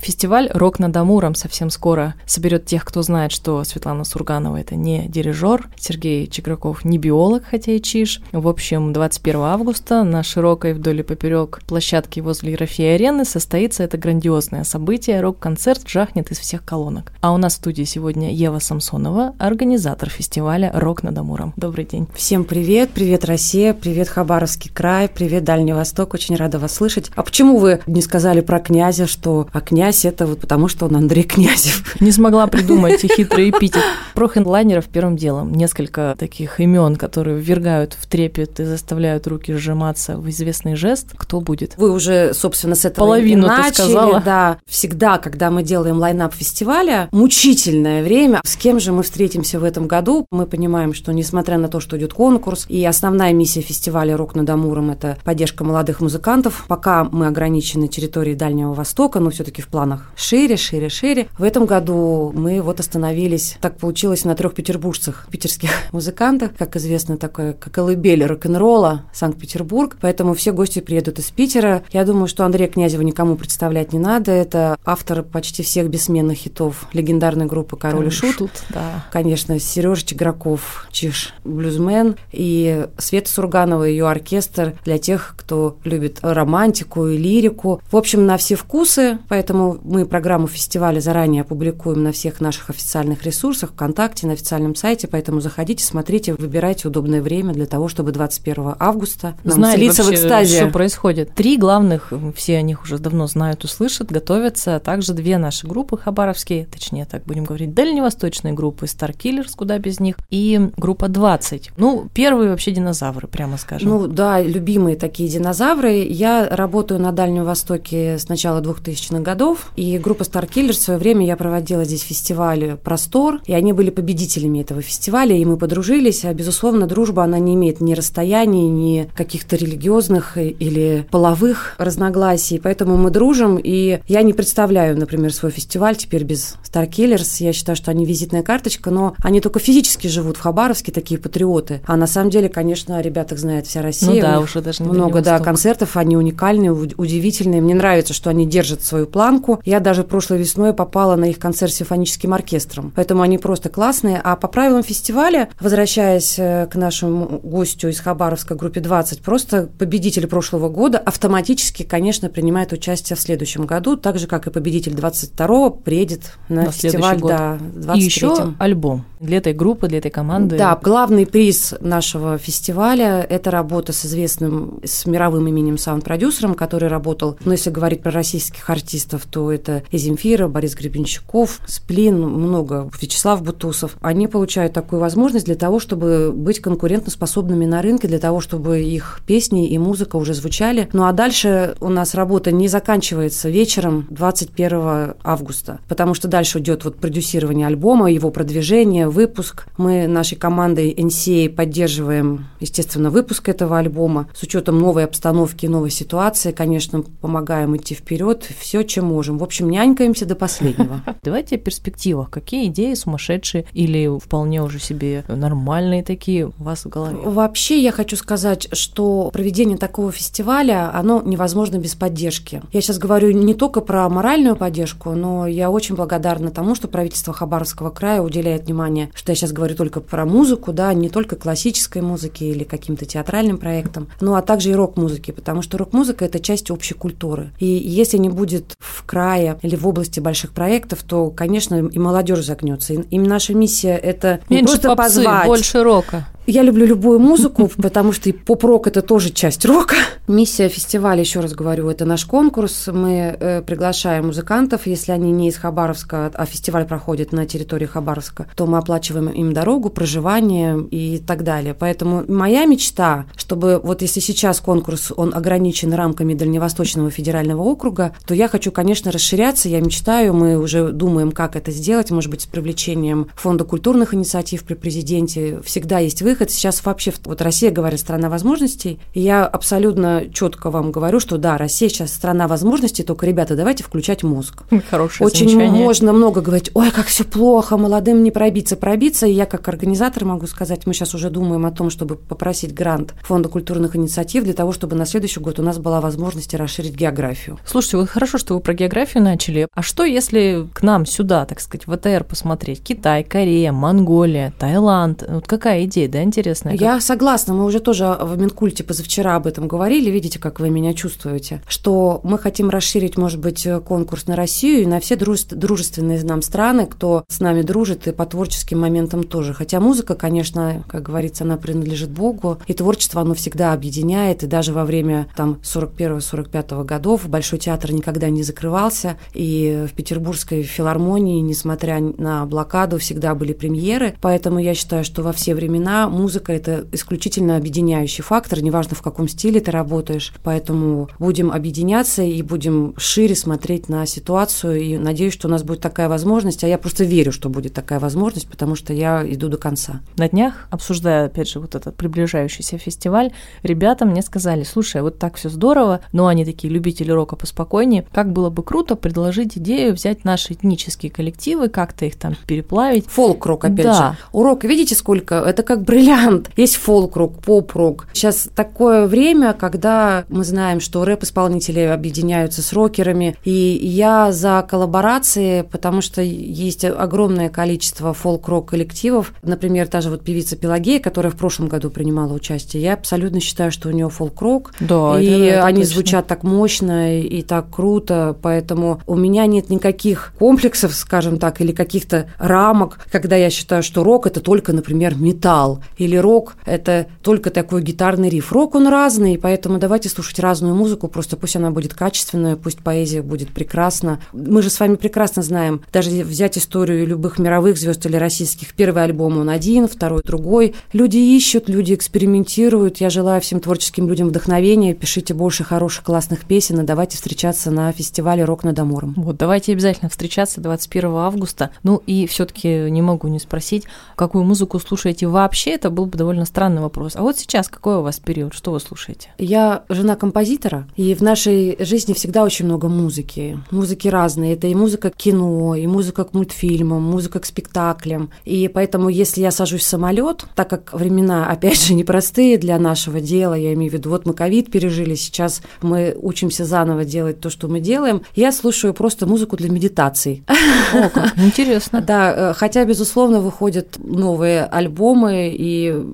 Фестиваль «Рок над Амуром» совсем скоро соберет тех, кто знает, что Светлана Сурганова — это не дирижер, Сергей Чеграков не биолог, хотя и чиш. В общем, 21 августа на широкой вдоль и поперек площадке возле Ерофея арены состоится это грандиозное событие. Рок-концерт жахнет из всех колонок. А у нас в студии сегодня Ева Самсонова, организатор фестиваля «Рок над Амуром». Добрый день. Всем привет, привет, Россия, привет, Хабаровский край, привет, Дальний Восток, очень рада вас слышать. А почему вы не сказали про князя, что а князь князь, это вот потому, что он Андрей Князев. Не смогла придумать хитрый эпитет. Про хендлайнеров первым делом. Несколько таких имен, которые ввергают в трепет и заставляют руки сжиматься в известный жест. Кто будет? Вы уже, собственно, с этого Половину начали. сказала. Да. Всегда, когда мы делаем лайнап фестиваля, мучительное время. С кем же мы встретимся в этом году? Мы понимаем, что несмотря на то, что идет конкурс, и основная миссия фестиваля «Рок над Амуром» — это поддержка молодых музыкантов, пока мы ограничены территорией Дальнего Востока, но все таки в планах шире, шире, шире. В этом году мы вот остановились, так получилось, на трех петербуржцах, питерских музыкантах, как известно, такое, как колыбель рок-н-ролла Санкт-Петербург, поэтому все гости приедут из Питера. Я думаю, что Андрея Князева никому представлять не надо, это автор почти всех бессменных хитов легендарной группы «Король и Шут». Шут, да. Конечно, Сережа Чиграков, Чиш блюзмен, и Света Сурганова, ее оркестр для тех, кто любит романтику и лирику. В общем, на все вкусы, поэтому мы программу фестиваля заранее опубликуем на всех наших официальных ресурсах, ВКонтакте, на официальном сайте, поэтому заходите, смотрите, выбирайте удобное время для того, чтобы 21 августа нам Знали слиться в экстазе. что происходит. Три главных, все о них уже давно знают, услышат, готовятся. Также две наши группы хабаровские, точнее, так будем говорить, дальневосточные группы Star Killers, куда без них, и группа 20. Ну, первые вообще динозавры, прямо скажем. Ну да, любимые такие динозавры. Я работаю на Дальнем Востоке с начала 2000-х годов, и группа Star Killers в свое время я проводила здесь фестиваль «Простор», и они были победителями этого фестиваля, и мы подружились. А, безусловно, дружба, она не имеет ни расстояний, ни каких-то религиозных или половых разногласий, поэтому мы дружим, и я не представляю, например, свой фестиваль теперь без Star Killers. Я считаю, что они визитная карточка, но они только физически живут в Хабаровске, такие патриоты. А на самом деле, конечно, о ребятах знает вся Россия. Ну да, уже даже не много, да, Восток. концертов, они уникальные, уд- удивительные. Мне нравится, что они держат свою планку. Я даже прошлой весной попала на их концерт с симфоническим оркестром. Поэтому они просто классные. А по правилам фестиваля, возвращаясь э, к нашему гостю из Хабаровска, группе 20, просто победитель прошлого года автоматически, конечно, принимает участие в следующем году, так же, как и победитель 22-го приедет на, На фестиваль, год. да, в И еще 23-м. альбом для этой группы, для этой команды. Да, главный приз нашего фестиваля – это работа с известным, с мировым именем саунд-продюсером, который работал, ну, если говорить про российских артистов, то это и Земфира, Борис Гребенщиков, Сплин, много, Вячеслав Бутусов. Они получают такую возможность для того, чтобы быть конкурентоспособными на рынке, для того, чтобы их песни и музыка уже звучали. Ну, а дальше у нас работа не заканчивается вечером 21 августа, потому что дальше идет вот продюсирование альбома, его продвижение, выпуск. Мы нашей командой NCA поддерживаем, естественно, выпуск этого альбома. С учетом новой обстановки, новой ситуации, конечно, помогаем идти вперед, все, чем можем. В общем, нянькаемся до последнего. Давайте о перспективах. Какие идеи сумасшедшие или вполне уже себе нормальные такие у вас в голове? Вообще, я хочу сказать, что проведение такого фестиваля, оно невозможно без поддержки. Я сейчас говорю не только про моральную поддержку, но я очень благодарна тому, что правительство Хабаровского края уделяет внимание, что я сейчас говорю только про музыку, да, не только классической музыки или каким-то театральным проектам, ну а также и рок-музыки, потому что рок-музыка – это часть общей культуры. И если не будет в крае или в области больших проектов, то, конечно, и молодежь загнется. И, и наша миссия – это не Меньше просто попсы, позвать, больше рока. Я люблю любую музыку, потому что и поп-рок это тоже часть рока. Миссия фестиваля, еще раз говорю, это наш конкурс. Мы э, приглашаем музыкантов, если они не из Хабаровска, а фестиваль проходит на территории Хабаровска, то мы оплачиваем им дорогу, проживание и так далее. Поэтому моя мечта, чтобы вот если сейчас конкурс, он ограничен рамками Дальневосточного федерального округа, то я хочу, конечно, расширяться. Я мечтаю, мы уже думаем, как это сделать, может быть, с привлечением фонда культурных инициатив при президенте. Всегда есть выход выход. Сейчас вообще, вот Россия, говорит, страна возможностей. И я абсолютно четко вам говорю, что да, Россия сейчас страна возможностей, только, ребята, давайте включать мозг. Хорошее Очень замечание. можно много говорить, ой, как все плохо, молодым не пробиться, пробиться. И я как организатор могу сказать, мы сейчас уже думаем о том, чтобы попросить грант Фонда культурных инициатив для того, чтобы на следующий год у нас была возможность расширить географию. Слушайте, вот хорошо, что вы про географию начали. А что, если к нам сюда, так сказать, в АТР посмотреть? Китай, Корея, Монголия, Таиланд. Вот какая идея, да, интересная? Я согласна, мы уже тоже в Минкульте позавчера об этом говорили, видите, как вы меня чувствуете, что мы хотим расширить, может быть, конкурс на Россию и на все дружественные нам страны, кто с нами дружит, и по творческим моментам тоже. Хотя музыка, конечно, как говорится, она принадлежит Богу, и творчество, оно всегда объединяет, и даже во время там 41-45 годов Большой театр никогда не закрывался, и в Петербургской филармонии, несмотря на блокаду, всегда были премьеры, поэтому я считаю, что во все времена музыка – это исключительно объединяющий фактор, неважно, в каком стиле ты работаешь, поэтому будем объединяться и будем шире смотреть на ситуацию, и надеюсь, что у нас будет такая возможность, а я просто верю, что будет такая возможность, потому что я иду до конца. На днях, обсуждая, опять же, вот этот приближающийся фестиваль, ребята мне сказали, слушай, вот так все здорово, но они такие любители рока поспокойнее, как было бы круто предложить идею взять наши этнические коллективы, как-то их там переплавить. Фолк-рок, опять Да. же. Урок, видите, сколько? Это как бриллиант. Есть фолк-рок, поп-рок. Сейчас такое время, когда мы знаем, что рэп-исполнители объединяются с рокерами, и я за коллаборации, потому что есть огромное количество фолк-рок коллективов. Например, та же вот певица Пелагея, которая в прошлом году принимала участие. Я абсолютно считаю, что у нее фолк-рок, Да, и это- это они точно. звучат так мощно и так круто, поэтому у меня нет никаких комплексов, скажем так, или каких-то рамок, когда я считаю, что рок это только, например, металл, или рок это только такой гитарный риф. Рок он разный, поэтому давайте слушать разную музыку, просто пусть она будет качественная, пусть поэзия будет прекрасна. Мы же с вами прекрасно знаем, даже взять историю любых мировых звезд или российских, первый альбом он один, второй другой. Люди ищут, люди экспериментируют. Я желаю всем творческим людям вдохновения. Пишите больше хороших, классных песен, и давайте встречаться на фестивале «Рок над Амуром». Вот, давайте обязательно встречаться 21 августа. Ну и все таки не могу не спросить, какую музыку слушаете вообще, это был бы довольно странный вопрос. А вот сейчас какой у вас период, что вы слушаете? Я жена композитора, и в нашей жизни всегда очень много музыки. Музыки разные. Это и музыка к кино, и музыка к мультфильмам, музыка к спектаклям. И поэтому, если я сажусь в самолет, так как времена, опять же, непростые для нашего дела, я имею в виду, вот мы ковид пережили, сейчас мы учимся заново делать то, что мы делаем, я слушаю просто музыку для медитаций. О, как интересно. Да, э, хотя, безусловно, выходят новые альбомы, и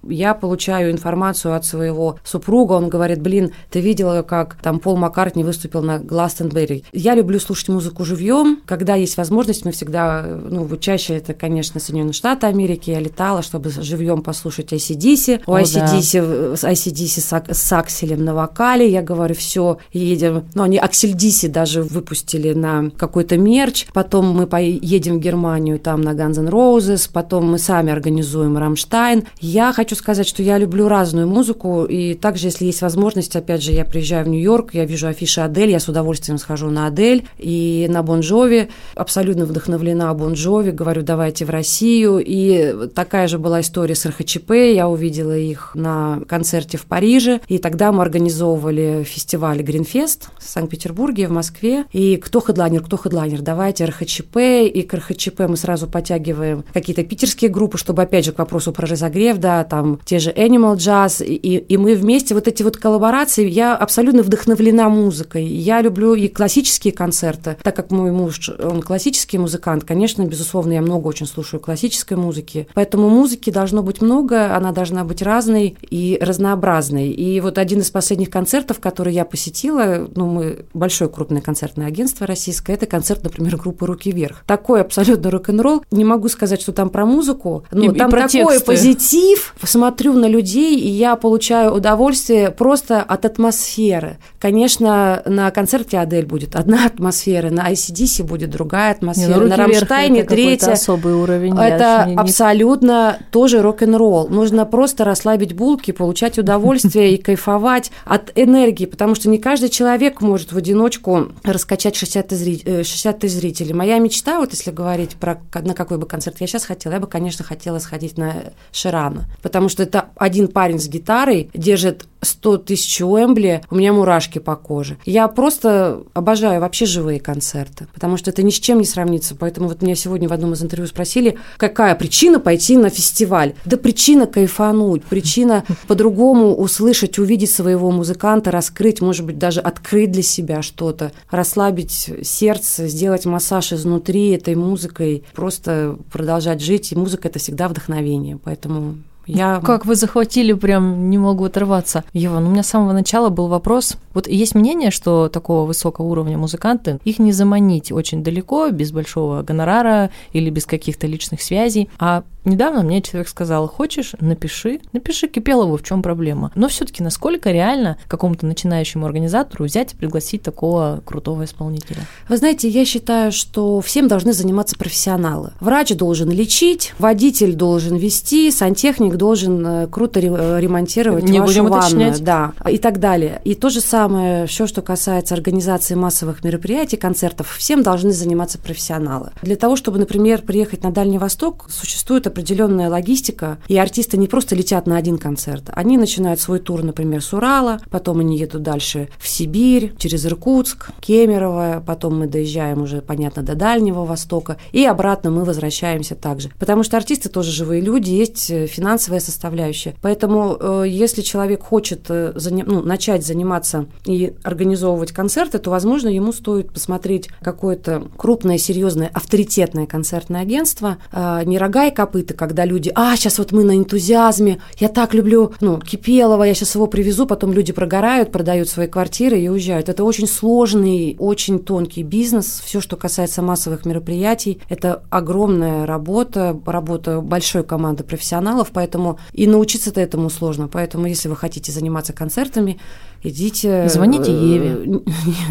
я получаю информацию от своего супруга. Он говорит, блин, ты видела, как там Пол Маккартни выступил на Гластенберри. Я люблю слушать музыку живьем. Когда есть возможность, мы всегда, ну, чаще это, конечно, Соединенные Штаты Америки. Я летала, чтобы живьем послушать ICDC. У О, да. ICDC, с с, Ак- с Акселем на вокале. Я говорю, все, едем. Ну, они Аксель Диси даже выпустили на какой-то мерч. Потом мы поедем в Германию, там на Guns N' Roses. Потом мы сами организуем Рамштайн. Я хочу сказать, что я люблю разную музыку. И также, если есть возможность, опять же, я приезжаю в Нью-Йорк, я вижу афиши Адель, я с удовольствием схожу на Адель и на Бон Джови. Абсолютно вдохновлена Бон Джови. Говорю, давайте в Россию. И такая же была история с РХЧП. Я увидела их на концерте в Париже. И тогда мы организовывали фестиваль Гринфест в Санкт-Петербурге, в Москве. И кто хедлайнер, кто хедлайнер, давайте РХЧП. И к РХЧП мы сразу подтягиваем какие-то питерские группы, чтобы, опять же, к вопросу про разогрев, да, там те же Animal Jazz. И, и мы вместе, вот эти вот коллаборации, я абсолютно вдохновлена музыкой. Я люблю и классические концерты, так как мой муж, он классический музыкант, конечно, безусловно, я много очень слушаю классической музыки. Поэтому музыки должно быть много, она должна быть разной и разнообразной. И вот один из последних концертов, который я посетила, ну, мы большое крупное концертное агентство российское, это концерт, например, группы «Руки вверх». Такой абсолютно рок-н-ролл. Не могу сказать, что там про музыку, но И- и там про такой тексты. позитив. Смотрю на людей, и я получаю удовольствие просто от атмосферы. Конечно, на концерте Адель будет одна атмосфера, на ICDC будет другая Не, атмосфера, ну, «Руки на вверх» Рамштайне это какой-то третья. особый уровень. Это не- не- абсолютно тоже рок-н-ролл. Нужно просто расслабить булки, получать удовольствие и кайфовать от энергии, потому что не каждый человек может в одиночку раскачать 60 тысяч э, 60 тысяч зрителей. Моя мечта, вот если говорить про на какой бы концерт я сейчас хотела, я бы, конечно, хотела сходить на Ширана. Странно, потому что это один парень с гитарой держит 100 тысяч Уэмбли, у меня мурашки по коже. Я просто обожаю вообще живые концерты, потому что это ни с чем не сравнится. Поэтому вот меня сегодня в одном из интервью спросили, какая причина пойти на фестиваль? Да причина кайфануть, причина по-другому услышать, увидеть своего музыканта, раскрыть, может быть, даже открыть для себя что-то, расслабить сердце, сделать массаж изнутри этой музыкой, просто продолжать жить. И музыка – это всегда вдохновение. Поэтому я... Как вы захватили, прям не могу оторваться. Ева, ну у меня с самого начала был вопрос. Вот есть мнение, что такого высокого уровня музыканты, их не заманить очень далеко, без большого гонорара или без каких-то личных связей, а Недавно мне человек сказал, хочешь, напиши, напиши Кипелову, в чем проблема. Но все-таки насколько реально какому-то начинающему организатору взять и пригласить такого крутого исполнителя? Вы знаете, я считаю, что всем должны заниматься профессионалы. Врач должен лечить, водитель должен вести, сантехник должен э, круто э, ремонтировать Не вашу будем ванну, уточнять. да, и так далее. И то же самое, все, что касается организации массовых мероприятий, концертов, всем должны заниматься профессионалы. Для того, чтобы, например, приехать на Дальний Восток, существует определенная логистика, и артисты не просто летят на один концерт, они начинают свой тур, например, с Урала, потом они едут дальше в Сибирь, через Иркутск, Кемерово, потом мы доезжаем уже, понятно, до Дальнего Востока, и обратно мы возвращаемся также. Потому что артисты тоже живые люди, есть э, финансовая составляющая. Поэтому, э, если человек хочет э, ну, начать заниматься и организовывать концерты, то, возможно, ему стоит посмотреть какое-то крупное, серьезное, авторитетное концертное агентство, не рога и копыта, когда люди, а, сейчас вот мы на энтузиазме, я так люблю, ну, Кипелова, я сейчас его привезу, потом люди прогорают, продают свои квартиры и уезжают. Это очень сложный, очень тонкий бизнес. Все, что касается массовых мероприятий, это огромная работа, работа большой команды профессионалов, поэтому и научиться-то этому сложно. Поэтому, если вы хотите заниматься концертами, идите... Звоните э, Еве.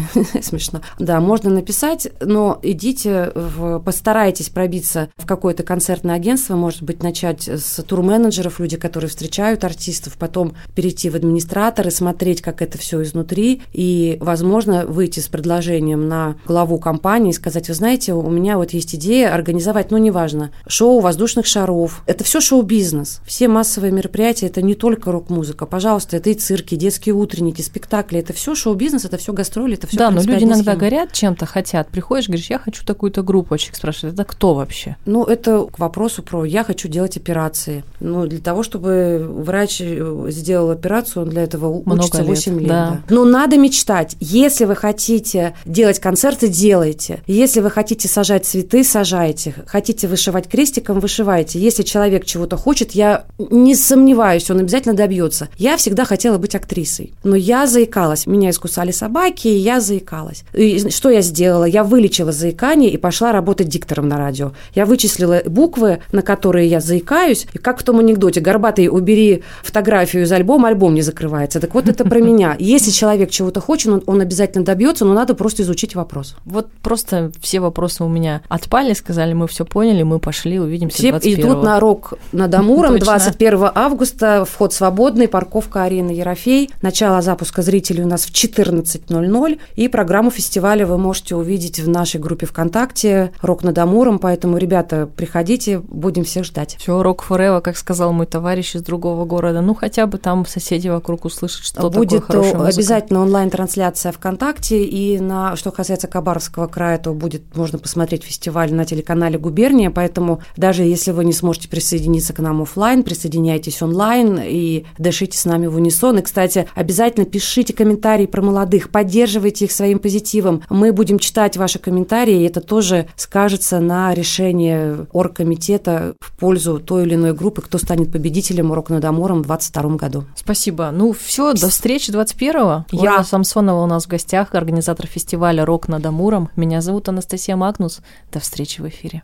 Смешно. Да, можно написать, но идите, в, постарайтесь пробиться в какое-то концертное агентство, может быть, начать с турменеджеров, люди, которые встречают артистов, потом перейти в администраторы, смотреть, как это все изнутри, и, возможно, выйти с предложением на главу компании и сказать, вы знаете, у меня вот есть идея организовать, ну, неважно, шоу воздушных шаров. Это все шоу-бизнес. Все массовые мероприятия – это не только рок-музыка. Пожалуйста, это и цирки, детские утренники, спектакли, это все шоу-бизнес, это все гастроли, это все. Да, но люди иногда схема. горят чем-то, хотят. Приходишь, говоришь, я хочу такую-то группу. Человек спрашивает, это кто вообще? Ну, это к вопросу про я хочу делать операции. Ну, для того, чтобы врач э, сделал операцию, он для этого Много учится лет, 8 лет. Да. Да. Но надо мечтать. Если вы хотите делать концерты, делайте. Если вы хотите сажать цветы, сажайте. Хотите вышивать крестиком, вышивайте. Если человек чего-то хочет, я не сомневаюсь, он обязательно добьется. Я всегда хотела быть актрисой, но я заикалась. Меня искусали собаки, и я заикалась. И что я сделала? Я вылечила заикание и пошла работать диктором на радио. Я вычислила буквы, на которые я заикаюсь, и как в том анекдоте, горбатый, убери фотографию из альбома, альбом не закрывается. Так вот это про меня. Если человек чего-то хочет, он, он обязательно добьется, но надо просто изучить вопрос. Вот просто все вопросы у меня отпали, сказали, мы все поняли, мы пошли, увидимся Все 21 идут на рок над Амуром 21 августа, вход свободный, парковка арены Ерофей, начало запуска запуска зрителей у нас в 14.00. И программу фестиваля вы можете увидеть в нашей группе ВКонтакте «Рок над Амуром». Поэтому, ребята, приходите, будем всех ждать. Все, «Рок Форева», как сказал мой товарищ из другого города. Ну, хотя бы там соседи вокруг услышат, что Будет такое хорошая музыка. обязательно онлайн-трансляция ВКонтакте. И на, что касается Кабаровского края, то будет можно посмотреть фестиваль на телеканале «Губерния». Поэтому даже если вы не сможете присоединиться к нам офлайн, присоединяйтесь онлайн и дышите с нами в унисон. И, кстати, обязательно пишите комментарии про молодых, поддерживайте их своим позитивом. Мы будем читать ваши комментарии, и это тоже скажется на решении оргкомитета в пользу той или иной группы, кто станет победителем «Урок над Амуром» в 2022 году. Спасибо. Ну все, до встречи 21-го. Ева Самсонова у нас в гостях, организатор фестиваля «Рок над Амуром». Меня зовут Анастасия Магнус. До встречи в эфире.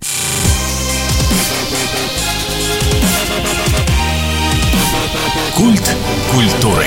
Культ культуры.